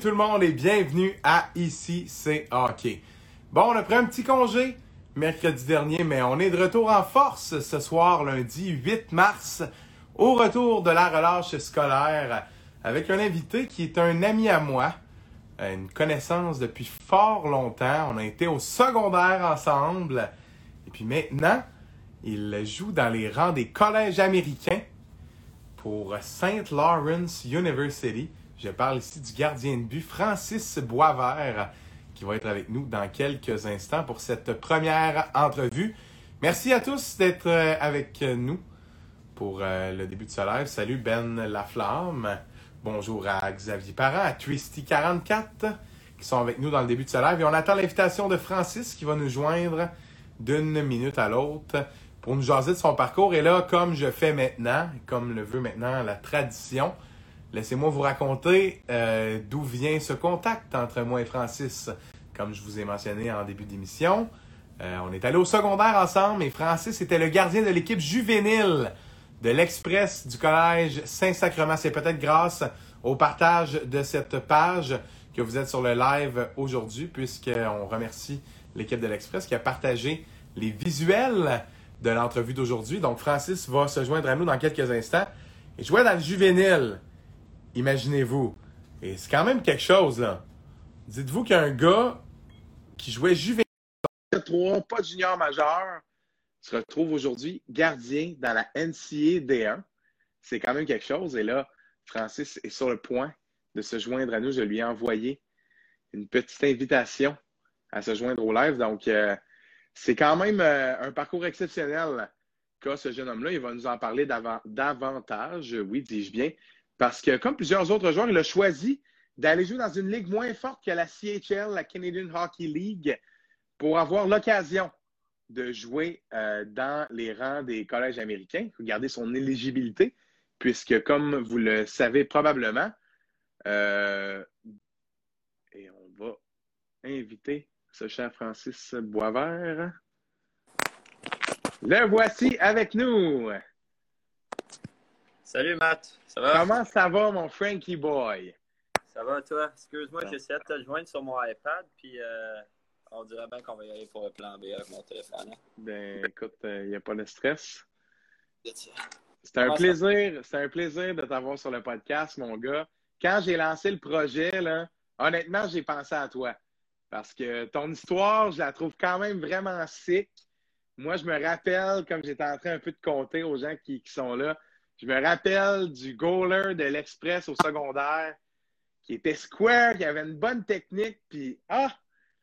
Tout le monde et bienvenue à Ici c'est hockey. Bon, on a pris un petit congé mercredi dernier, mais on est de retour en force ce soir, lundi 8 mars, au retour de la relâche scolaire, avec un invité qui est un ami à moi, une connaissance depuis fort longtemps. On a été au secondaire ensemble, et puis maintenant, il joue dans les rangs des collèges américains pour St. Lawrence University. Je parle ici du gardien de but Francis Boisvert qui va être avec nous dans quelques instants pour cette première entrevue. Merci à tous d'être euh, avec nous pour euh, le début de ce live. Salut Ben Laflamme. Bonjour à Xavier Parent, à Twisty44 qui sont avec nous dans le début de ce live. Et on attend l'invitation de Francis qui va nous joindre d'une minute à l'autre pour nous jaser de son parcours. Et là, comme je fais maintenant, comme le veut maintenant la tradition, laissez-moi vous raconter euh, d'où vient ce contact entre moi et Francis. Comme je vous ai mentionné en début d'émission, euh, on est allé au secondaire ensemble et Francis était le gardien de l'équipe juvénile de l'Express du collège Saint-Sacrement. C'est peut-être grâce au partage de cette page que vous êtes sur le live aujourd'hui, puisqu'on remercie l'équipe de l'Express qui a partagé les visuels de l'entrevue d'aujourd'hui. Donc, Francis va se joindre à nous dans quelques instants. Et jouer dans le juvénile, imaginez-vous. Et c'est quand même quelque chose. Dites-vous qu'il y a un gars qui jouait juvénile 3, pas junior majeur, se retrouve aujourd'hui gardien dans la NCA D1. C'est quand même quelque chose. Et là, Francis est sur le point de se joindre à nous. Je lui ai envoyé une petite invitation à se joindre au live. Donc, euh, c'est quand même euh, un parcours exceptionnel qu'a ce jeune homme-là. Il va nous en parler davantage, oui, dis-je bien, parce que comme plusieurs autres joueurs, il a choisi d'aller jouer dans une ligue moins forte que la CHL, la Canadian Hockey League, pour avoir l'occasion de jouer euh, dans les rangs des collèges américains. Garder son éligibilité, puisque comme vous le savez probablement, euh, et on va inviter ce cher Francis Boisvert. Le voici avec nous. Salut Matt, ça va? Comment ça va, mon Frankie Boy? Ça va, toi? Excuse-moi, j'essaie de te joindre sur mon iPad, puis euh, on dirait bien qu'on va y aller pour le plan B avec mon téléphone. Hein? Ben, écoute, il euh, n'y a pas de stress. C'est un plaisir, c'est un plaisir de t'avoir sur le podcast, mon gars. Quand j'ai lancé le projet, là, honnêtement, j'ai pensé à toi. Parce que ton histoire, je la trouve quand même vraiment sick. Moi, je me rappelle, comme j'étais en train un peu de compter aux gens qui, sont là, je me rappelle du goaler de l'Express au secondaire qui était square, qui avait une bonne technique, puis ah,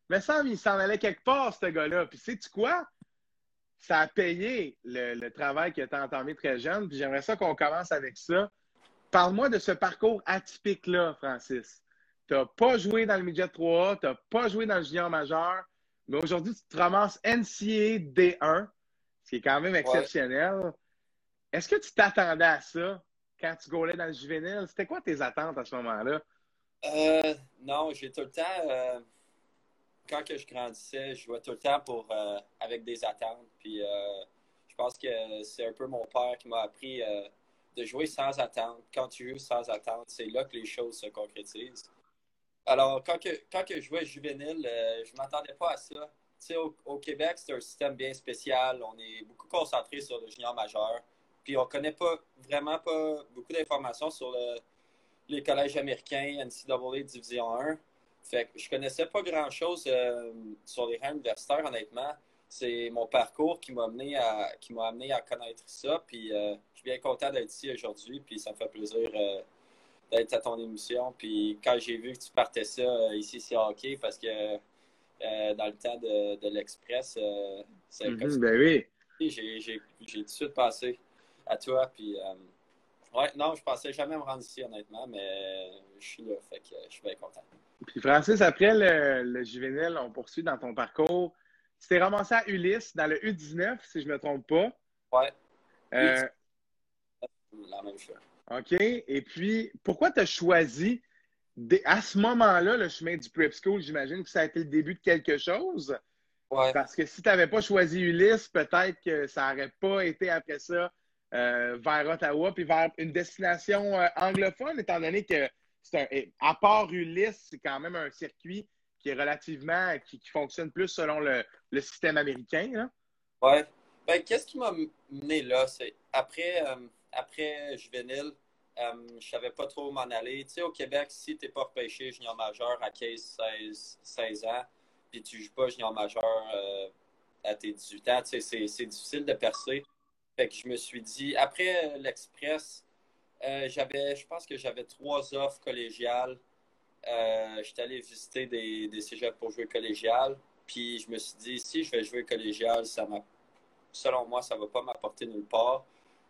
mais ça, il s'en allait quelque part, ce gars-là. Puis sais-tu quoi? Ça a payé le, travail qui a été entamé très jeune, puis j'aimerais ça qu'on commence avec ça. Parle-moi de ce parcours atypique-là, Francis tu n'as pas joué dans le midget 3A, tu n'as pas joué dans le junior majeur, mais aujourd'hui, tu te ramasses NCA D1, ce qui est quand même exceptionnel. Est-ce que tu t'attendais à ça quand tu gaulais dans le juvénile? C'était quoi tes attentes à ce moment-là? Euh, non, j'ai tout le temps. Euh, quand que je grandissais, je jouais tout le temps pour, euh, avec des attentes. Puis je pense que c'est un peu mon père qui m'a appris de jouer sans attente. Quand tu joues sans attente, c'est là que les choses se concrétisent. Alors, quand, que, quand que je jouais juvénile, euh, je ne m'attendais pas à ça. Au, au, Québec, c'est un système bien spécial. On est beaucoup concentré sur le junior majeur. Puis on ne connaît pas vraiment pas beaucoup d'informations sur les collèges américains, NCAA Division 1. Fait que je connaissais pas grand-chose euh, sur les rangs universitaires, honnêtement. C'est mon parcours qui m'a amené à qui m'a amené à connaître ça. Puis euh, je suis bien content d'être ici aujourd'hui. Puis ça me fait plaisir d'être à ton émission. Puis quand j'ai vu que tu partais ça euh, ici, c'est hockey, parce que euh, dans le temps de, de l'Express, euh, c'est mm ben oui. J'ai tout de suite passé à toi. Puis, ouais, non, je pensais jamais me rendre ici, honnêtement, mais je suis là, fait que je suis bien content. Puis Francis, après le, le juvénile, on poursuit dans ton parcours. Tu t'es ramassé à Ulysse dans le U19, si je ne me trompe pas. Ouais. La même chose. OK? Et puis, pourquoi tu as choisi à ce moment-là le chemin du prep school? J'imagine que ça a été le début de quelque chose. Ouais. Parce que si tu n'avais pas choisi Ulysse, peut-être que ça n'aurait pas été après ça euh, vers Ottawa, puis vers une destination euh, anglophone, étant donné que c'est à part Ulysse, c'est quand même un circuit qui est relativement, qui, fonctionne plus selon le, système américain. Là. Ouais. Ben, qu'est-ce qui m'a mené là? C'est après, euh, après juvénile, euh, je savais pas trop où m'en aller. Tu sais, au Québec, si tu n'es pas repêché junior majeur à 15, 16, 16 ans, puis tu joues pas junior majeur à tes 18 ans, sais, c'est difficile de percer. Fait que je me suis dit, après l'Express, euh, j'avais, je pense que j'avais trois offres collégiales. Euh, J'étais allé visiter des, des cégeps pour jouer collégial. Puis je me suis dit, si je vais jouer collégial, ça selon moi, ça ne va pas m'apporter nulle part.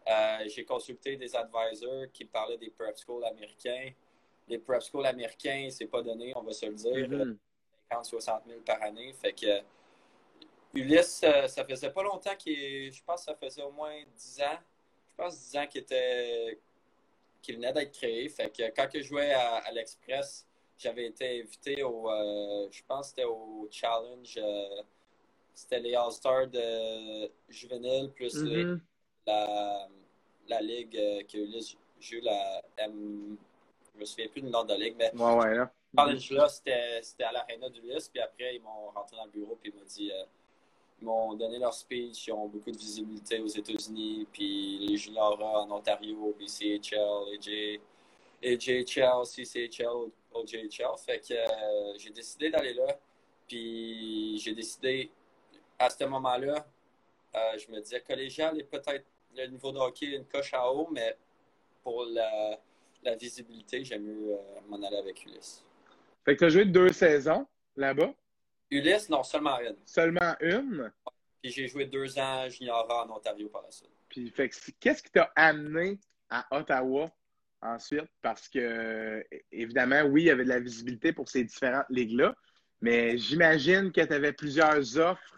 Euh, j'ai consulté des advisors qui parlaient des prep schools américains. Les prep schools américains, c'est pas donné, on va se le dire. 50, 60 000 par année. Fait que Ulysse, ça faisait pas longtemps qu'il. Je pense que ça faisait au moins 10 ans. Je pense 10 ans qu'il était qui venait d'être créé. Fait que quand je jouais à, l'Express, j'avais été invité au, euh, je pense c'était au Challenge, euh, c'était les All-Stars de juvénile plus mm-hmm. la, la ligue euh, que Ulysse joue, la M, je me souviens plus du nom de la ligue, mais ouais, ouais, là. Challenge-là, c'était à l'Arena d'Ulysse, puis après, ils m'ont rentré dans le bureau, puis ils m'ont dit m'ont donné leur speech, ils ont beaucoup de visibilité aux États-Unis, puis les juniors en Ontario, BCHL, AJ, AJHL, CCHL, OJHL. Fait que euh, j'ai décidé d'aller là, puis j'ai décidé, à ce moment-là, euh, je me disais collégial et peut-être le niveau de hockey une coche à haut, mais pour la, visibilité, j'aime mieux euh, m'en aller avec Ulysse. Fait que tu as joué deux saisons là-bas? Ulysse, non, seulement une. Seulement une? Puis j'ai joué deux ans junior en Ontario par la suite. Puis, qu'est-ce qui t'a amené à Ottawa ensuite? Parce que, évidemment, oui, il y avait de la visibilité pour ces différentes ligues-là, mais j'imagine que tu avais plusieurs offres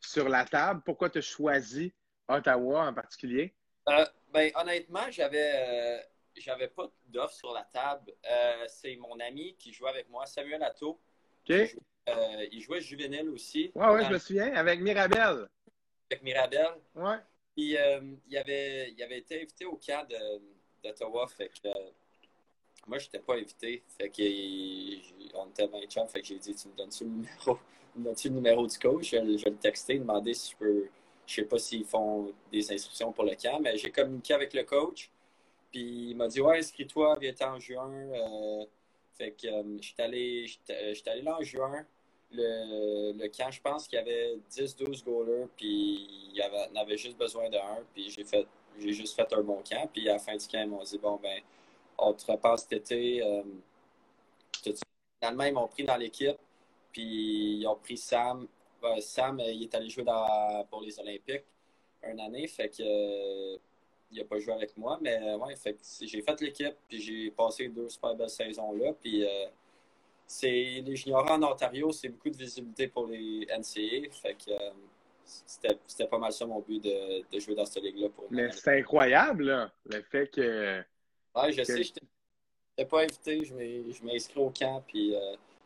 sur la table. Pourquoi tu as choisi Ottawa en particulier? Euh, ben, honnêtement, j'avais. Euh, j'avais pas d'offres sur la table. Euh, c'est mon ami qui jouait avec moi, Samuel Atto. Euh, il jouait juvénile aussi. Oui, oui, je me souviens, avec Mirabel. Avec Mirabel. Oui. Puis euh, il, avait, il avait été invité au camp d'Ottawa. Fait que euh, moi, je n'étais pas invité. Fait que on était 20 chums. Fait que j'ai dit Tu me donnes-tu le numéro, le numéro du coach? Je, vais le texter, demander si je peux. Je sais pas s'ils font des inscriptions pour le camp, mais j'ai communiqué avec le coach. Puis il m'a dit Ouais, inscris-toi, viens en juin. Fait que euh, j'étais allé, allé là en juin. Le, le camp, je pense qu'il y avait 10-12 goalers, puis il y avait, avait juste besoin d'un, puis j'ai fait j'ai juste fait un bon camp. Puis à la fin du camp, ils m'ont dit Bon, ben, on te repasse cet été. Euh, finalement, ils m'ont pris dans l'équipe, puis ils ont pris Sam. Sam, il est allé jouer pour les Olympiques une année, fait que il n'a pas joué avec moi, mais euh, ouais, fait j'ai fait l'équipe, puis j'ai passé deux super belles saisons là, puis euh, c'est les juniors en Ontario, c'est beaucoup de visibilité pour les NCA, fait que euh, c'était pas mal ça mon but de, de jouer dans cette ligue-là pour Mais c'est incroyable, là, le fait que. Ouais, je sais, je n'étais pas invité, je m'ai inscrit au camp, puis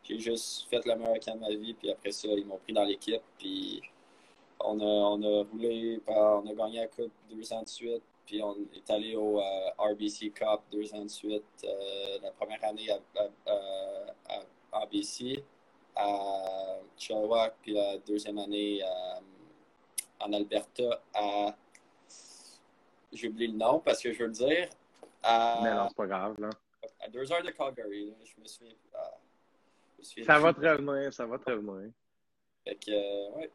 j'ai juste fait le meilleur camp de ma vie, puis après ça, ils m'ont pris dans l'équipe, puis on a, on a roulé, on a gagné la coupe deux ans de suite. Puis on est allé au euh, RBC Cup deux ans de suite. Euh, la première année à, à, RBC, à Chilliwack, puis la deuxième année euh, en Alberta à. J'ai oublié le nom parce que je veux le dire. À, Mais non, c'est pas grave, là. À deux heures de Calgary, je me souviens. ça va te revenir, ça va te revenir. Fait que, ouais.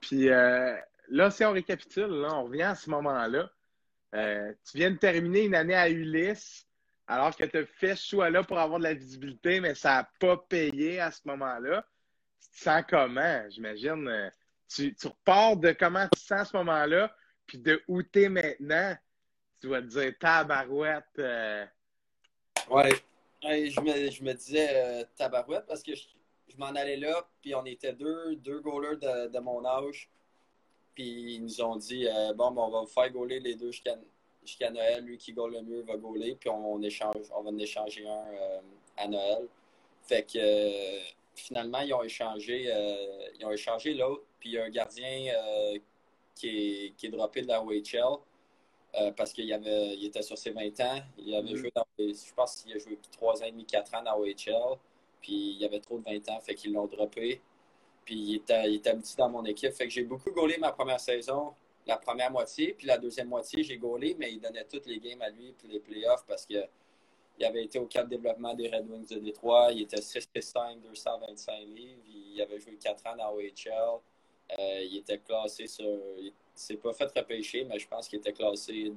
Puis là, si on récapitule, là, on revient à ce moment-là. Euh, tu viens de terminer une année à Ulysse, alors que tu as fait ce choix-là pour avoir de la visibilité, mais ça n'a pas payé à ce moment-là. Tu te sens comment? J'imagine? Euh, tu, repars de comment tu te sens à ce moment-là, puis de où tu es maintenant. Tu vas te dire tabarouette. Euh... Ouais. je, me, disais tabarouette parce que je, m'en allais là, puis on était deux, deux goalers de mon âge puis ils nous ont dit euh, bon, ben, on va vous faire gauler les deux jusqu'à Noël. Lui qui gaule le mieux va gauler, puis on, échange, on va en échanger un euh, à Noël. Fait que euh, finalement, ils ont échangé, ils ont échangé l'autre, puis il y a un gardien qui, est, qui est droppé de la OHL. euh, parce qu'il avait, il était sur ses 20 ans. Il avait mm-hmm. joué dans, je pense qu'il a joué 3 ans et demi, 4 ans dans OHL. Puis il avait trop de 20 ans, fait qu'ils l'ont droppé. Puis il était, il était dans mon équipe. Fait que j'ai beaucoup gaulé ma première saison, la première moitié. Puis la deuxième moitié, j'ai gaulé, mais il donnait toutes les games à lui, puis les playoffs, parce qu'il avait été au cadre de développement des Red Wings de Détroit. Il était 6-5, 225 livres. Il avait joué 4 ans dans OHL. Euh, il était classé sur. Il s'est pas fait repêcher, mais je pense qu'il était classé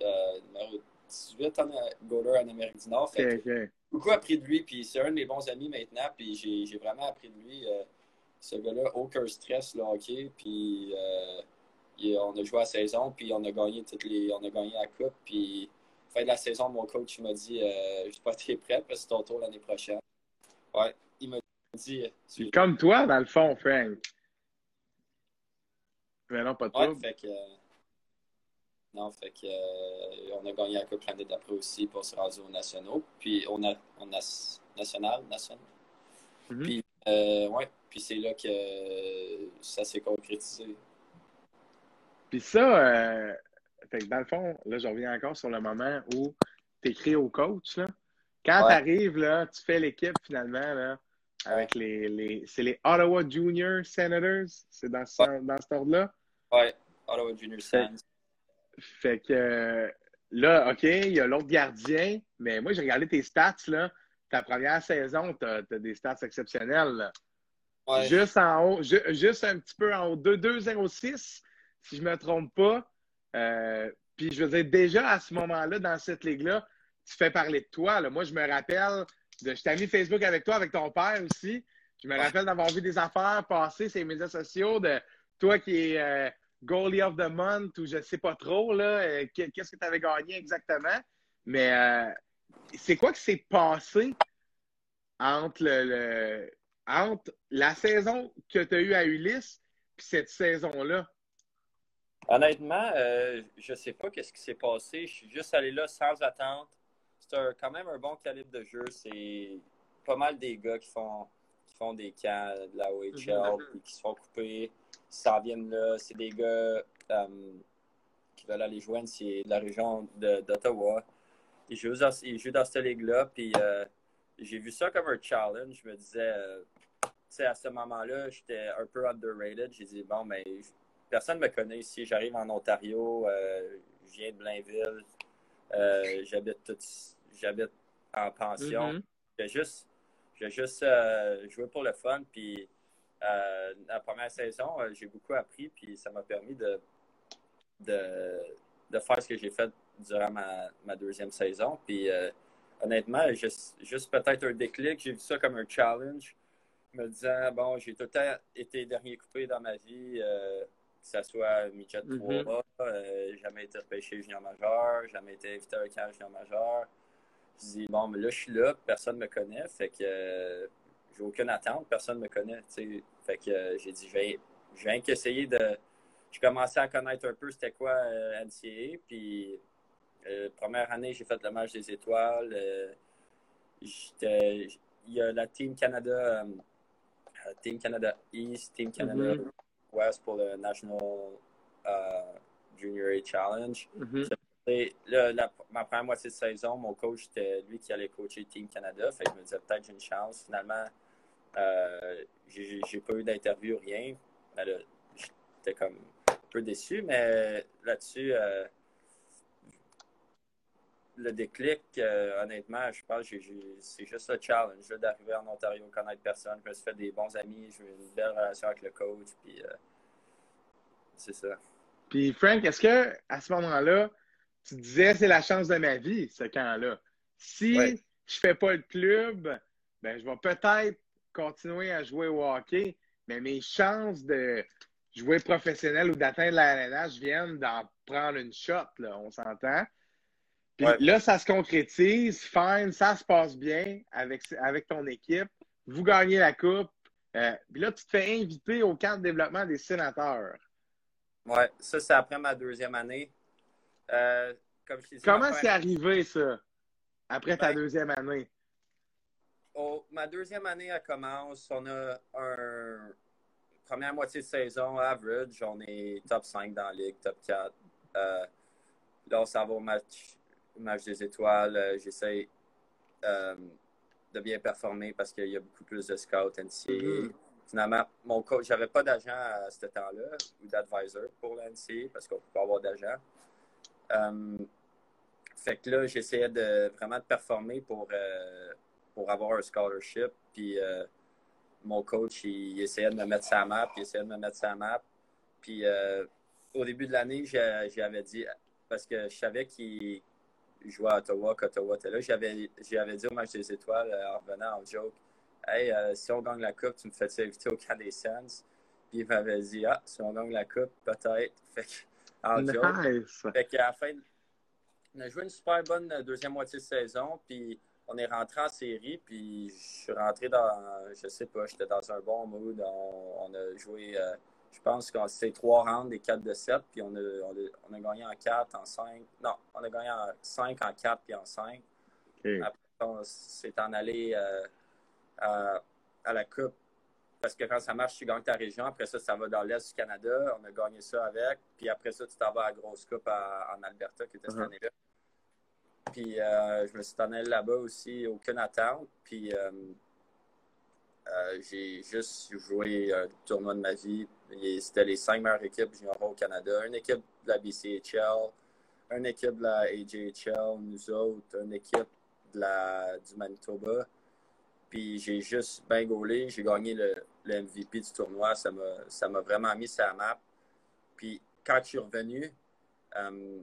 euh, numéro 18 en, goaler en Amérique du Nord. Fait beaucoup appris de lui, puis c'est un de mes bons amis maintenant, puis j'ai vraiment appris de lui. Euh, ce gars-là, aucun stress, le hockey, puis on a joué la saison, puis on a gagné toutes les, on a gagné la coupe, puis fin de la saison, mon coach m'a dit, je suis pas très prêt, parce que c'est ton tour l'année prochaine. Ouais, il m'a dit. Comme toi, dans le fond, Frank. Mais non, pas de ouais, fait que, Non, fait que, euh, on a gagné la Coupe l'année d'après aussi pour se rendre aux nationaux. Puis on a, on a national, national. Mm-hmm. Puis, euh, ouais, puis c'est là que ça s'est concrétisé. Puis ça, euh, fait que dans le fond, là, je reviens encore sur le moment où tu écris au coach. Là. Quand tu arrives, là, tu fais l'équipe finalement, là, avec les, les c'est les Ottawa Junior Senators. C'est dans, ce, dans cet ordre-là? Oui, Ottawa Junior Senators. Fait que là, OK, il y a l'autre gardien, mais moi, j'ai regardé tes stats, là. Ta première saison, tu as, des stats exceptionnels. Juste en haut, juste un petit peu en haut, 2-0-6, si je ne me trompe pas. Euh, puis je veux dire, déjà à ce moment-là, dans cette ligue-là, tu fais parler de toi. Là. Moi, je me rappelle de, je t'ai mis Facebook avec toi, avec ton père aussi. Je me rappelle d'avoir vu des affaires passer sur les médias sociaux de toi qui es euh, goalie of the month ou je ne sais pas trop, là, euh, qu'est-ce que tu avais gagné exactement. Mais euh, c'est quoi qui s'est passé entre, le, entre la saison que tu as eue à Ulysse et cette saison-là? Honnêtement, je ne sais pas qu'est-ce qui s'est passé. Je suis juste allé là sans attente c'est quand même un bon calibre de jeu. C'est pas mal des gars qui font, qui font des camps de la OHL, mm-hmm. qui se font couper, qui s'en viennent là. C'est des gars euh, qui veulent aller jouer c'est de la région d'Ottawa. Ils jouent dans, dans cette ligue-là, puis euh, j'ai vu ça comme un challenge. Je me disais, euh, tu sais, à ce moment-là, j'étais un peu underrated. J'ai dit, bon, mais personne ne me connaît ici. J'arrive en Ontario, je viens de Blainville. j'habite tout, j'habite en pension. Mm-hmm. J'ai juste, j'ai juste euh, joué pour le fun. Puis euh, la première saison, euh, j'ai beaucoup appris. Puis ça m'a permis de, de, faire ce que j'ai fait durant ma, deuxième saison. Puis honnêtement, juste, juste peut-être un déclic. J'ai vu ça comme un challenge. Me disant, bon, j'ai tout le temps été dernier coupé dans ma vie que ce soit midget 3 mm-hmm. jamais été repêché junior majeur, jamais été invité à un camp junior majeur. Je dis, bon, mais là, je suis là, personne ne me connaît, fait que euh, j'ai aucune attente, personne ne me connaît. Fait que euh, j'ai dit, je vais, je qu'essayer de. Je commençais à connaître un peu c'était quoi euh, NCA, puis première année, j'ai fait le match des étoiles. il y a la Team Canada, Team Canada East, Team Canada mm-hmm. West pour le National Junior A Challenge. Mm-hmm ma première moitié de saison, mon coach, c'était lui qui allait coacher Team Canada. Fait que je me disais, peut-être j'ai une chance. Finalement, euh, j'ai pas eu d'interview, rien. J'étais comme un peu déçu, mais là-dessus, euh, le déclic, euh, honnêtement, je pense que c'est juste le challenge d'arriver en Ontario, connaître personne. Je me suis fait des bons amis, j'ai une belle relation avec le coach, puis c'est ça. Puis Frank, est-ce que à ce moment-là, tu disais, c'est la chance de ma vie, ce camp-là. Si je ne fais pas le club, ben, je vais peut-être continuer à jouer au hockey, mais mes chances de jouer professionnel ou d'atteindre la LNH viennent d'en prendre une shot, là, on s'entend. Puis là, ça se concrétise, fine, ça se passe bien avec, avec ton équipe. Vous gagnez la coupe. Euh, puis là, tu te fais inviter au camp de développement des sénateurs. Oui, ça, c'est après ma deuxième année. Euh, Comment c'est arrivé, ça, après ta ben, deuxième année? ma deuxième année, elle commence. On a un première moitié de saison average. On est top 5 dans la ligue, top 4. Euh, là, on s'en va au match, match des étoiles. Euh, j'essaie euh, de bien performer parce qu'il y a beaucoup plus de scouts NCA. Mm-hmm. Finalement, mon coach, j'avais pas d'agent à ce temps-là ou d'advisor pour l'NCA parce qu'on peut pas avoir d'agent. Euh, fait que là, j'essayais de vraiment de performer pour, pour avoir un scholarship. Puis mon coach, il, essayait de me mettre sa map, il essayait de me mettre sa map. Puis au début de l'année, j'avais dit, parce que je savais qu'il jouait à Ottawa, qu'Ottawa était là. J'avais, dit au match des étoiles euh, en revenant en joke Hey, euh, si on gagne la Coupe, tu me fais inviter au camp des Sens. Puis il m'avait dit Ah, si on gagne la Coupe, peut-être. Fait que, en joke. Fait qu'à la fin, on a joué une super bonne deuxième moitié de saison. Puis on est rentré en série. Puis je suis rentré dans, je sais pas, j'étais dans un bon mood. On, a joué. Euh, je pense que c'est trois rounds des 4 de 7, puis on a, on a, gagné en 4, en 5. Non, on a gagné en 5, en 4, puis en 5. Après, on s'est en allé euh, à, la Coupe. Parce que quand ça marche, tu gagnes ta région. Après ça, ça va dans l'Est du Canada. On a gagné ça avec. Puis après ça, tu t'en vas à la grosse Coupe en Alberta, qui était cette uh-huh. année-là. Puis euh, je me suis en allé là-bas aussi, aucune attente. Puis euh, euh, j'ai juste joué un tournoi de ma vie. C'était les cinq meilleures équipes juniors au Canada. Une équipe de la BCHL, une équipe de la AJHL, nous autres, une équipe de la, du Manitoba. Puis j'ai juste bien gaulé. J'ai gagné le, MVP du tournoi. Ça m'a vraiment mis sur la map. Puis quand je suis revenu, euh,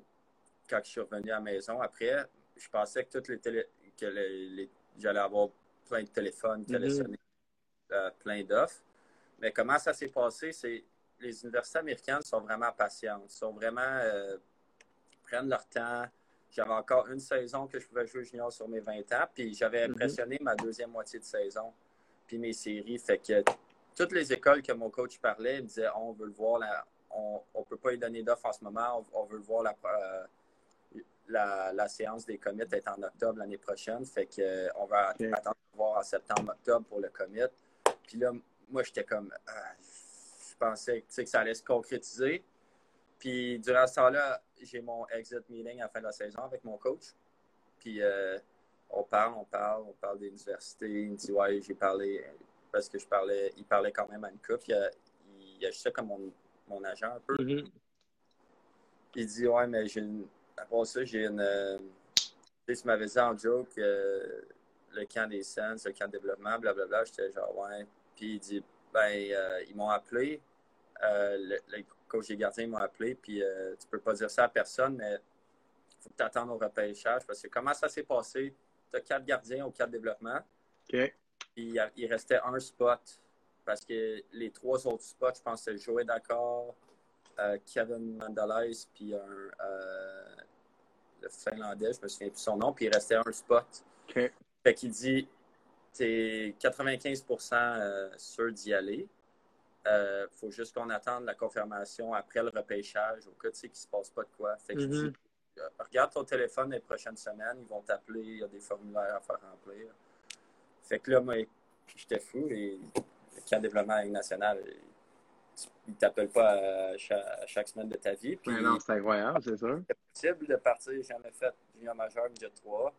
quand je suis revenu à la maison après, je pensais que toutes les télé, que j'allais avoir plein de téléphones qui allaient sonner euh, plein d'offres. Mais comment ça s'est passé, c'est les universités américaines sont vraiment patientes, sont vraiment euh, prennent leur temps. J'avais encore une saison que je pouvais jouer junior sur mes 20 ans, puis j'avais mhm. impressionné ma deuxième moitié de saison, puis mes séries. Fait que toutes les écoles que mon coach parlait me disaient on veut le voir, on ne peut pas lui donner d'offres en ce moment, on, veut le voir euh, la, la, séance des commits est en octobre l'année prochaine. Fait que on va attendre de voir en septembre-octobre pour le commit. Puis là, moi, j'étais comme, ah, je pensais que ça allait se concrétiser. Puis durant ce temps-là, j'ai mon exit meeting à la fin de la saison avec mon coach. Puis euh, on parle, on parle, on parle des universités. Il me dit, ouais, j'ai parlé, parce que je parlais, il parlait quand même à une coupe. Il, a, il agissait comme mon, mon, agent un peu. Mm-hmm. Il dit, ouais, mais j'ai une, après ça, j'ai une. Euh, tu sais, tu m'avais dit en joke, euh, le camp des Sens, le camp de développement, blablabla. J'étais genre, ouais. Puis il dit, ben, euh, ils m'ont appelé. Euh, le, le, coach des gardiens m'ont appelé. Puis euh, tu peux pas dire ça à personne, mais il faut que tu attendes au repêchage. Parce que comment ça s'est passé? Tu as quatre gardiens au camp de développement. OK. Puis il, restait un spot. Parce que les trois autres spots, je pense que c'était Joey D'accord, Kevin Mandalais, puis un, le Finlandais, je me souviens plus son nom. Puis il restait un spot. OK. Fait qu'il dit, t'es 95% euh, sûr d'y aller. Il euh, faut juste qu'on attende la confirmation après le repêchage, au cas tu sais qu'il ne se passe pas de quoi. Fait que mm-hmm. dis, euh, regarde ton téléphone les prochaines semaines, ils vont t'appeler, il y a des formulaires à faire remplir. Fait que là, moi, j'étais fou et le camp de développement national, il ne t'appelle pas à chaque, semaine de ta vie. Puis, non, c'est incroyable, c'est ça. C'est possible de partir, j'ai jamais fait junior majeur, midget 3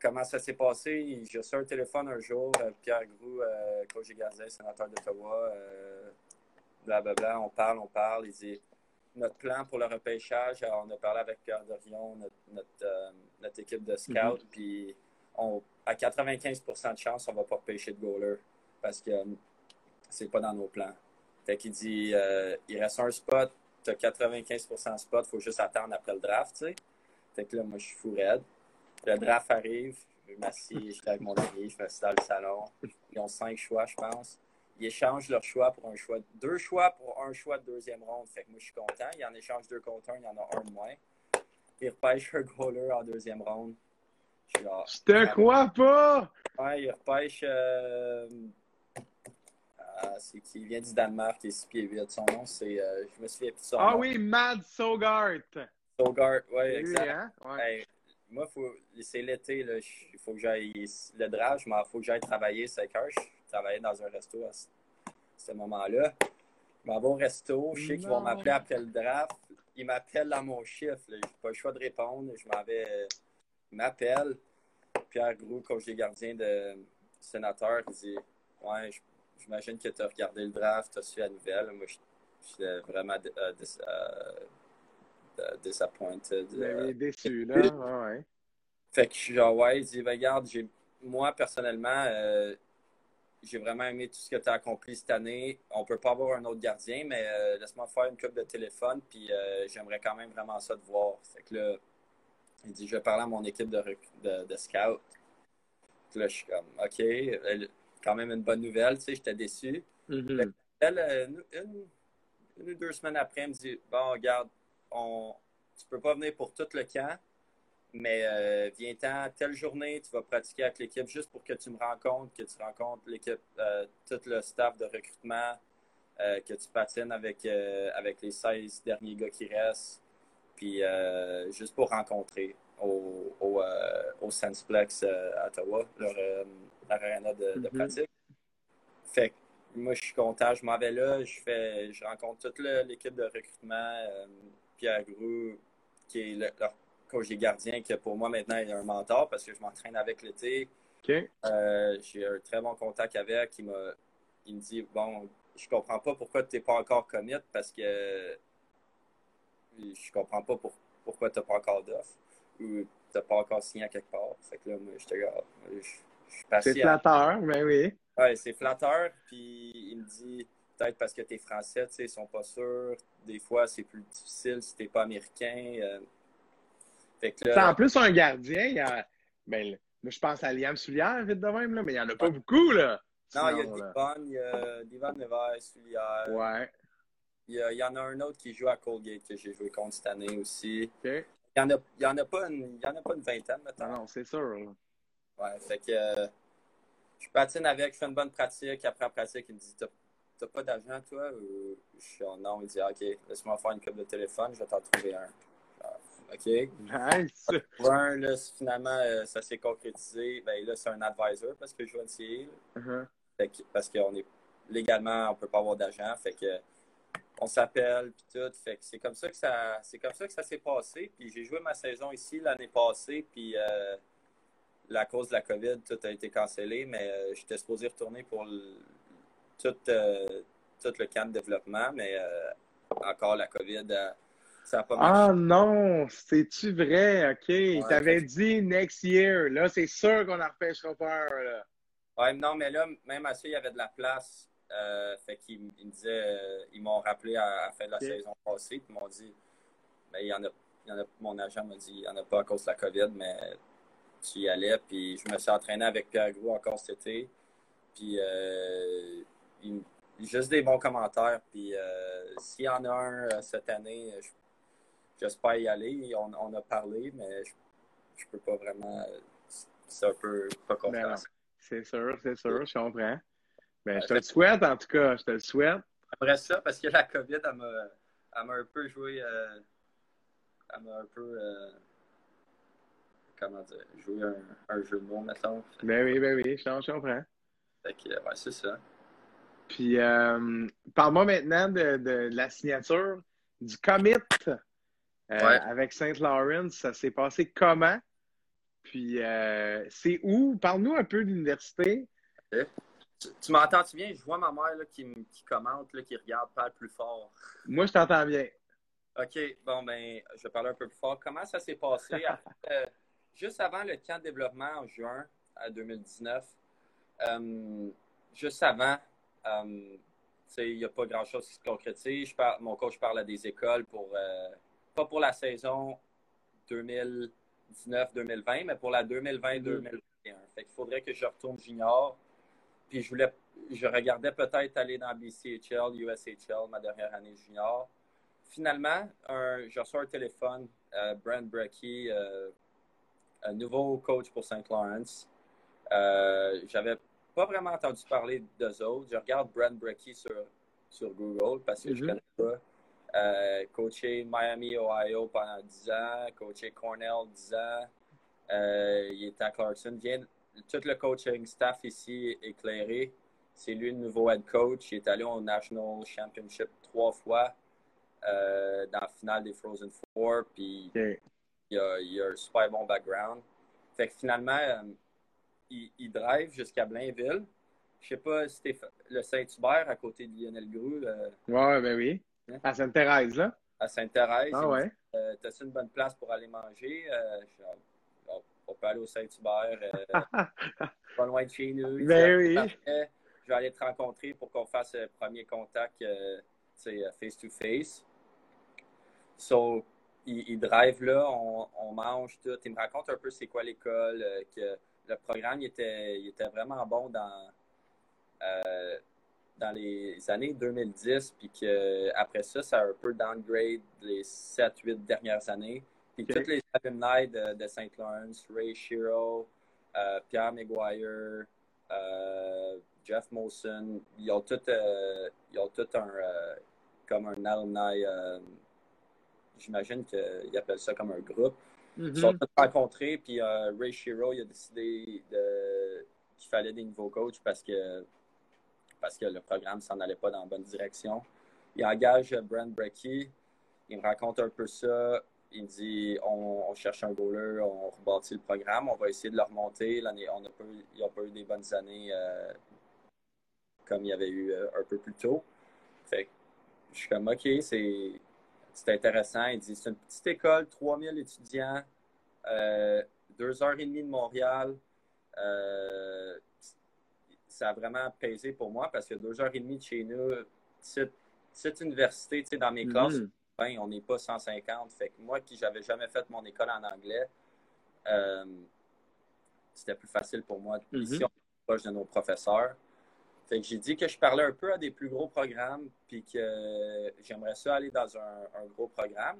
comment ça s'est passé? J'ai reçu un téléphone un jour, euh, Pierre Groux, euh, coach gardien, sénateur d'Ottawa, euh, blablabla, on parle, on parle. Il dit notre plan pour le repêchage, on a parlé avec Pierre Dorion, notre, équipe de scouts, mm-hmm. puis à 95% de chance, on ne va pas pêcher de goaler parce que c'est pas dans nos plans. Fait qu'il dit il reste un spot, tu as 95% de spot, il faut juste attendre après le draft, tu sais. Fait que là, moi, je suis fou raide. Le draft arrive, je m'assieds, je suis avec mon ami, je m'assieds dans le salon. Ils ont cinq choix, je pense. Ils échangent leur choix pour un choix, deux choix pour un choix de deuxième ronde. Fait que moi, je suis content. Ils en échangent deux contre un, il y en a un de moins. Ils repêchent un goaler en deuxième ronde. Je, te crois pas! Ouais, ils repêchent. Euh... Ah, c'est qui? Vient du Danemark, il est 6 pieds 8. Son nom, c'est. Euh, je me souviens plus de son ah, nom. Oui, Mad Sogart! Sogart, oui, exact. Hein? Ouais moi, faut, c'est l'été, il faut que j'aille le draft, il faut que j'aille travailler 5 heures. Je travaillais dans un resto à ce, moment-là. Je m'en vais au resto, je sais qu'ils vont m'appeler après le draft. il m'appelle à mon chiffre. J'ai pas le choix de répondre. Je m'en vais. Il m'appelle. Pierre Gros, coach des gardiens de sénateur, il dit Ouais, j'imagine que tu as regardé le draft, tu as su la nouvelle. Moi, j'étais vraiment euh, euh, disappointed. Euh, déçu, là. ouais. Fait que je suis genre, ouais, il dit ben, Regarde, moi, personnellement, j'ai vraiment aimé tout ce que tu as accompli cette année. On peut pas avoir un autre gardien, mais laisse-moi faire une coupe de téléphone, puis j'aimerais quand même vraiment ça de voir. Fait que là, il dit, je vais parler à mon équipe de, de, de scout. Puis là, je suis comme, OK, quand même une bonne nouvelle, tu sais, j'étais déçu. Mm-hmm. Elle, euh, une, ou deux semaines après, elle me dit, bon, regarde, on, tu peux pas venir pour tout le camp, mais euh, viens-t'en, telle journée, tu vas pratiquer avec l'équipe juste pour que tu me rencontres, que tu rencontres l'équipe, euh, tout le staff de recrutement, que tu patines avec, avec les 16 derniers gars qui restent puis euh, juste pour rencontrer au, au, euh, au Sensplex euh, à Ottawa, leur, arena de, de, mm-hmm. pratique. Fait que moi, je suis content, je m'en vais là, je, fais, je rencontre toute l'équipe de recrutement, Pierre Grou, qui est le, leur coach des gardiens, qui pour moi maintenant est un mentor parce que je m'entraîne avec l'été. Okay. J'ai un très bon contact avec. Il, il me dit Bon, je comprends pas pourquoi tu n'es pas encore commit parce que je comprends pas pourquoi tu n'as pas encore d'offre ou tu n'as pas encore signé à quelque part. Fait que là, moi, je te. Je, C'est flatteur, mais oui. Oui, c'est flatteur. Puis il me dit peut-être parce que tu es français, tu sais, ils sont pas sûrs. Des fois, c'est plus difficile si tu n'es pas américain. Euh. Fait que là... En plus, un gardien, il y a... ben, je pense à Liam Soulière, vite de même, là, mais il n'y en a pas beaucoup. Là. Non, il y a Devon, il y a Devon Neves, Soulière. Ouais. Il y, en a un autre qui joue à Colgate que j'ai joué contre cette année aussi. Il n'y en, a, y en, a pas une, y en a pas une vingtaine maintenant. Non, c'est sûr. Ouais, fait que euh, je patine avec, je fais une bonne pratique. Après la pratique, il me dit T'as pas d'argent, toi Je suis en non. Il dit Ok, laisse-moi faire une coupe de téléphone, je vais t'en trouver un. OK. Nice. Un, là, finalement, euh, ça s'est concrétisé. Ben, là, c'est un advisor parce que je joue en uh Parce qu'on est légalement, on peut pas avoir d'argent. Fait que on s'appelle puis tout. Fait que c'est comme ça que ça c'est comme ça que ça s'est passé. Puis j'ai joué ma saison ici l'année passée, puis euh, la cause de la COVID, tout a été cancellé, mais euh, j'étais supposé retourner pour tout, euh, tout le camp de développement, mais encore la COVID, ça n'a pas marché. Ah non, c'est-tu vrai? OK. Ouais, T'avais dit next year. Là, c'est sûr qu'on en repêchera pas Là. Ouais, non, mais là, même à ça, il y avait de la place euh, fait qu'ils me disaient, euh, ils m'ont rappelé à, la fin de la saison passée, puis m'ont dit, ben, il y en a, il y en a, mon agent m'a dit, il n'y en a pas à cause de la COVID, mais tu y allais. Puis je me suis entraîné avec Pierre Gros encore cet été. Puis euh, juste des bons commentaires. Puis s'il y en a un cette année, j'espère y aller. On, a parlé, mais je, je peux pas vraiment. C'est un peu pas ben confiance. C'est sûr, c'est sûr, je comprends. Ben, je te le souhaite, en tout cas. Je te le souhaite. Après ça, parce que la COVID, elle m'a un peu joué. Euh, elle m'a un peu. Euh, comment dire Joué un, un, jeu de mots, mettons. Ben oui, ben oui, je comprends. Fait que, ouais, c'est ça. Puis, euh, parle-moi maintenant de, de, la signature du commit euh, avec Saint Lawrence. Ça s'est passé comment? Puis, euh, c'est où? Parle-nous un peu de l'université. Tu, m'entends-tu bien? Je vois ma mère là, qui, qui, commente, là, qui regarde, parle plus fort. Moi, je t'entends bien. OK, bon, ben, je vais parler un peu plus fort. Comment ça s'est passé? Juste avant le camp de développement en juin 2019, euh, juste avant, il n'y a pas grand-chose qui se concrétise. mon coach parle à des écoles pour, pas pour la saison 2019-2020, mais pour la 2020-2021. Fait qu'il faudrait que je retourne junior puis je voulais, je regardais peut-être aller dans BCHL, USHL, ma dernière année junior. Finalement, un, je reçois un téléphone, euh, Brent Brecky, euh, un nouveau coach pour St. Lawrence. Euh, J'avais pas vraiment entendu parler d'eux autres. Je regarde Brent Brecky sur, sur Google parce que je ne mm-hmm. connais pas. Euh, coaché Miami, Ohio pendant 10 ans, coaché Cornell 10 ans. Euh, il était à Clarkson. Vient, tout le coaching staff ici éclairé. C'est lui le nouveau head coach. Il est allé au National Championship trois fois. euh, dans la finale des Frozen Four. Puis il, a, il, a, un super bon background. Fait que finalement, il, drive jusqu'à Blainville. Je sais pas si c'était le Saint-Hubert à côté de Lionel Gru. ouais, ben oui. Hein? À Sainte-Thérèse, là. À Sainte-Thérèse. Ah ouais. T'as-tu une bonne place pour aller manger? on peut aller au Saint-Hubert, euh, pas loin de chez nous. Ben oui. je vais aller te rencontrer pour qu'on fasse le premier contact euh, face-to-face. So, il, drive là, on, mange tout. Il me raconte un peu c'est quoi l'école, euh, que le programme il était, il était vraiment bon dans, dans les années 2010, puis qu'après ça, ça a un peu downgrade les 7-8 dernières années. Puis tous les alumni de, de St. Lawrence, Ray Shiro, euh, Pierre Maguire, euh, Jeff Molson, ils ont tous euh, ils ont tout un comme un alumni. J'imagine qu'ils appellent ça comme un groupe. Ils sont mm-hmm. rencontrés, puis Ray Shiro a décidé qu'il fallait des nouveaux coachs parce que parce que le programme s'en allait pas dans la bonne direction. Il engage Brent Brecky. Il me raconte un peu ça. Il dit on, cherche un goaler, on rebâtit le programme, on va essayer de le remonter. L'année, on a pas eu, a pas eu des bonnes années euh, comme il y avait eu euh, un peu plus tôt. Fait je suis comme OK, c'est, intéressant. Il dit c'est une petite école, 3000 étudiants, euh, deux heures et demie de Montréal. ça a vraiment pesé pour moi parce que deux heures et demie de chez nous, cette, université, tu sais, dans mes classes, on n'est pas 150. Fait que moi, qui j'avais jamais fait mon école en anglais, euh, c'était plus facile pour moi. Mm Ici, on est proche de nos professeurs. Fait que j'ai dit que je parlais un peu à des plus gros programmes, puis que j'aimerais ça aller dans un, gros programme,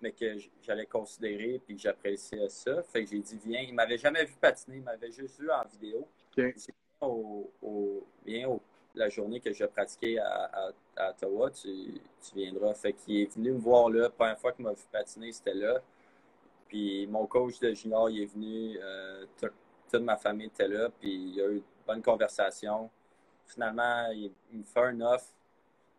mais que j'allais considérer, puis que j'appréciais ça. Fait que j'ai dit, viens. Il m'avait jamais vu patiner, il m'avait juste vu en vidéo. Okay. Au, au, viens au la journée que je pratiquais à, à, Ottawa, tu, tu, viendras. Fait qu'il est venu me voir là. La première fois qu'il m'a vu patiner, c'était là. Puis mon coach de junior, il est venu. Euh, toute ma famille était là. Puis il y a eu une bonne conversation. Finalement, il, me fait un offre.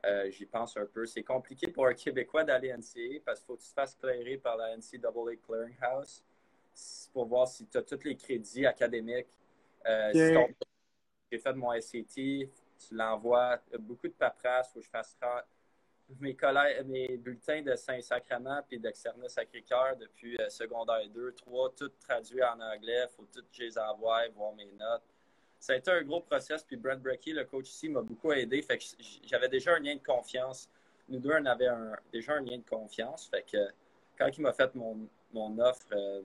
Euh, j'y pense un peu. C'est compliqué pour un Québécois d'aller NCA parce qu'il faut que tu te fasses clairer par la NCAA Clearinghouse pour voir si tu as tous les crédits académiques. Euh, j'ai fait mon SAT, tu l'envoies, beaucoup de paperasse, faut que je fasse mes, collègues, mes bulletins de Saint-Sacrement puis d'Externa Sacré-Cœur depuis euh, secondaire 2, 3, tout traduit en anglais, il faut tout que je les envoie, voir mes notes. Ça a été un gros process, puis Brent Brecky, le coach ici, m'a beaucoup aidé, fait que j'avais déjà un lien de confiance. Nous deux, on avait déjà un lien de confiance, fait que quand il m'a fait mon, offre, euh,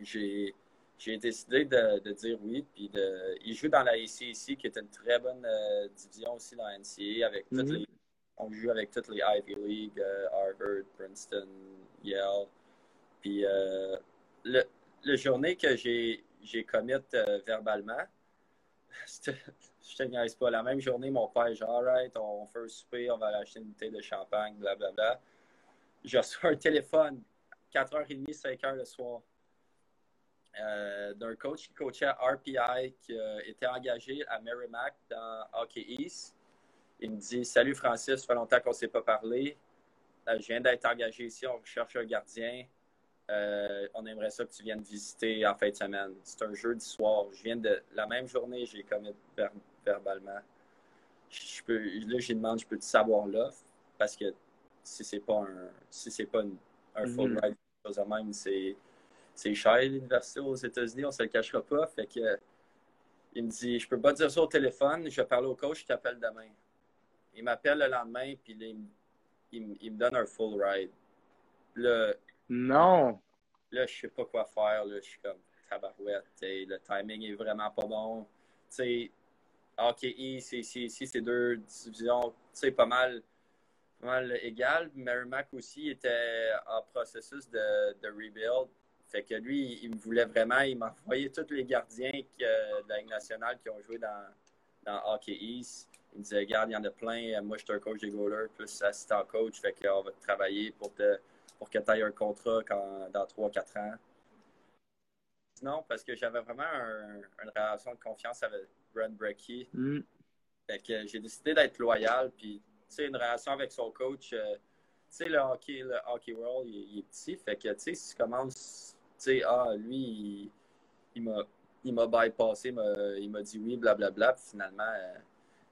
j'ai j'ai décidé de, dire oui. Puis de, il joue dans la ACC, qui est une très bonne euh, division aussi dans la NCAA. Avec toutes mhm. les, on joue avec toutes les Ivy League, euh, Harvard, Princeton, Yale. Puis euh, le, la journée que j'ai, j'ai commit verbalement, je te niaise pas. La même journée, mon père dit Alright, on fait un souper, on va aller acheter une bouteille de champagne, blablabla. Je reçois un téléphone, 4h30, 5h le soir. Euh, d'un coach qui coachait à RPI, qui a été engagé à Merrimack dans Hockey East. Il me dit Salut Francis, ça fait longtemps qu'on ne s'est pas parlé. Euh, je viens d'être engagé ici, on cherche un gardien. Euh, on aimerait ça que tu viennes visiter en fin de semaine. C'est un jeudi soir. Je viens de la même journée, j'ai commis verbalement. Je peux, là, je demande, je peux te savoir l'offre? Parce que si c'est pas un, si c'est pas un full mm-hmm. ride, même, c'est c'est cher l'université aux États-Unis, on ne se le cachera pas. Fait que il me dit Je peux pas dire ça au téléphone, je vais parler au coach, je t'appelle demain. Il m'appelle le lendemain, puis il, me donne un full ride. Le, non! Là, je sais pas quoi faire. Là, je suis comme tabarouette. Le timing est vraiment pas bon. sais, OK, ici, ici, c'est deux divisions pas mal, pas mal égales. Merrimack aussi était en processus de, de rebuild. Fait que lui, il me voulait vraiment, il m'a envoyé tous les gardiens de la Ligue nationale qui ont joué dans, dans Hockey East. Il me disait, regarde, il y en a plein. Moi, je suis un coach des goalers, plus assistant coach. Fait qu'on va travailler pour, te, pour que tu aies un contrat quand, dans 3-4 ans. Non, parce que j'avais vraiment une relation de confiance avec Brent Brecky. Mm. Fait que j'ai décidé d'être loyal. Puis, tu sais, une relation avec son coach, euh, sais, le hockey, le hockey world, il, est petit. Fait que, tu sais, si tu commences, tu sais, ah, lui, il, m'a il m'a bypassé, il m'a dit oui, blablabla, puis finalement, euh, tu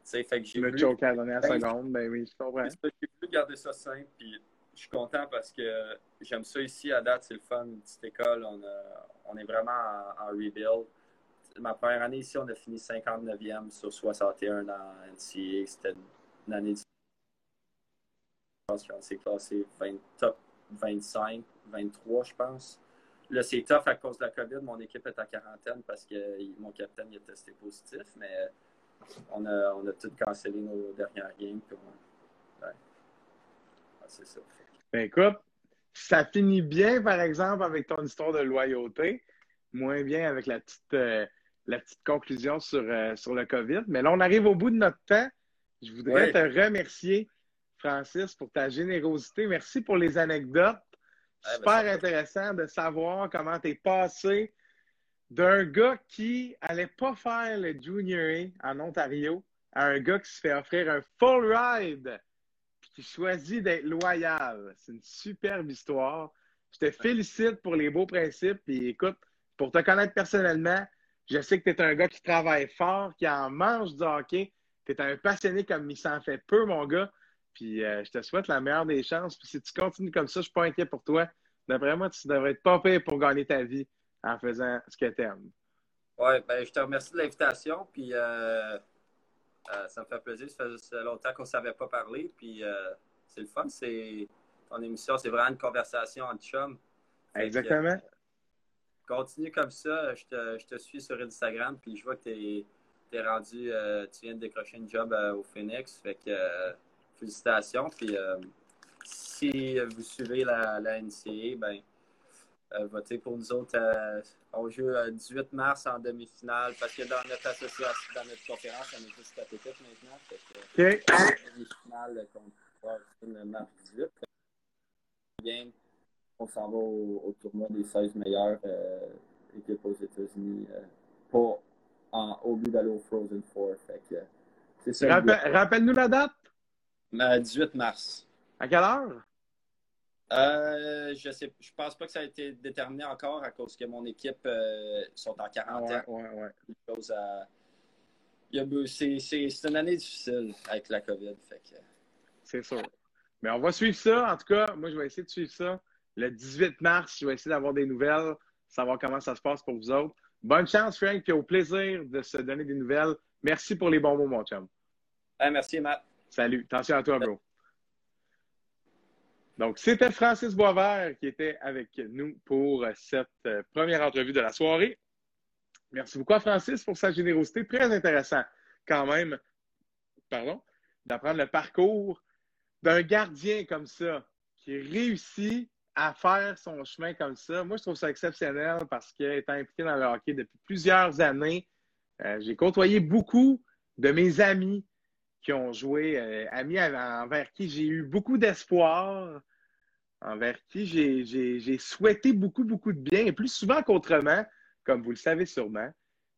sais, fait que j'ai à la dernière seconde, ben oui, je comprends. J'ai voulu garder ça simple, puis je suis content parce que j'aime ça ici, à date, c'est le fun, petite école, on, on est vraiment en, rebuild. Ma première année ici, on a fini 59e sur 61 dans NCA, c'était une année je pense qu'on s'est classé 20, top 25, 23, je pense. Là, c'est tough à cause de la COVID. Mon équipe est en quarantaine parce que mon capitaine a testé positif, mais on a, tout cancellé nos dernières games. c'est ça. Ben écoute, ça finit bien, par exemple, avec ton histoire de loyauté, moins bien avec la petite, euh, la petite conclusion sur, euh, sur le COVID. Mais là, on arrive au bout de notre temps. Je voudrais te remercier Francis, pour ta générosité. Merci pour les anecdotes. Ben, Super intéressant de savoir comment tu es passé d'un gars qui allait pas faire le Junior A en Ontario à un gars qui se fait offrir un full ride et qui choisit d'être loyal. C'est une superbe histoire. Je te félicite pour les beaux principes. Et écoute, pour te connaître personnellement, je sais que tu es un gars qui travaille fort, qui en mange du hockey. Tu es un passionné comme il s'en fait peu, mon gars. Puis euh, je te souhaite la meilleure des chances. Puis si tu continues comme ça, je suis pas inquiet pour toi. D'après moi, tu devrais être pas payé pour gagner ta vie en faisant ce que tu aimes. Oui, ben, je te remercie de l'invitation. Puis euh, euh, ça me fait plaisir. Ça fait longtemps qu'on ne savait pas parler. Puis c'est le fun. C'est ton émission, c'est vraiment une conversation entre chums. Exactement. continue comme ça. Je te, je te, suis sur Instagram. Puis je vois que tu es, rendu. tu viens de décrocher une job au Phoenix. Fait que félicitations. Puis euh, si vous suivez la, la NCA, ben, euh, votez pour nous autres. Euh, on joue le 18 mars en demi-finale parce que dans notre association, dans notre conférence, on est juste à équipe maintenant. Fait que, demi-finale contre le mars 18. Bien, on s'en va au, tournoi des 16 meilleures équipes aux États-Unis pour en, au but d'aller au Frozen Four. Rappelle-nous la date. 18 mars. À quelle heure? Euh, je sais, je pense pas que ça a été déterminé encore à cause que mon équipe euh, sont en quarantaine. Ouais, ouais, ouais. C'est une année difficile avec la COVID. C'est sûr. Mais on va suivre ça. En tout cas, moi, je vais essayer de suivre ça. Le 18 mars, je vais essayer d'avoir des nouvelles, savoir comment ça se passe pour vous autres. Bonne chance, Frank, et au plaisir de se donner des nouvelles. Merci pour les bons mots, mon chum. merci, Matt. Salut. Attention à toi, bro. Donc, c'était Francis Boisvert qui était avec nous pour cette euh, première entrevue de la soirée. Merci beaucoup Francis pour sa générosité. Très intéressant, quand même, pardon, d'apprendre le parcours d'un gardien comme ça qui réussit à faire son chemin comme ça. Moi, je trouve ça exceptionnel parce qu'étant impliqué dans le hockey depuis plusieurs années, euh, j'ai côtoyé beaucoup de mes amis qui ont joué, euh, amis envers qui j'ai eu beaucoup d'espoir, envers qui j'ai souhaité beaucoup, beaucoup de bien, et plus souvent qu'autrement, comme vous le savez sûrement.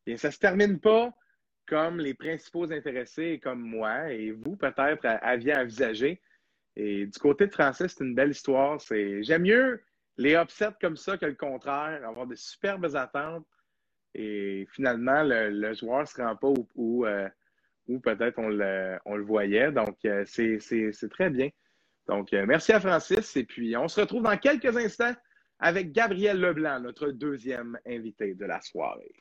Et ça ne se termine pas comme les principaux intéressés, comme moi et vous, peut-être, aviez envisagé. Et du côté de Français, c'est une belle histoire. J'aime mieux les upsets comme ça que le contraire, avoir de superbes attentes. Et finalement, le, joueur ne se rend pas où, ou peut-être on le, voyait. Donc, euh, c'est très bien. Donc, euh, merci à Francis. Et puis, on se retrouve dans quelques instants avec Gabriel Leblanc, notre deuxième invité de la soirée.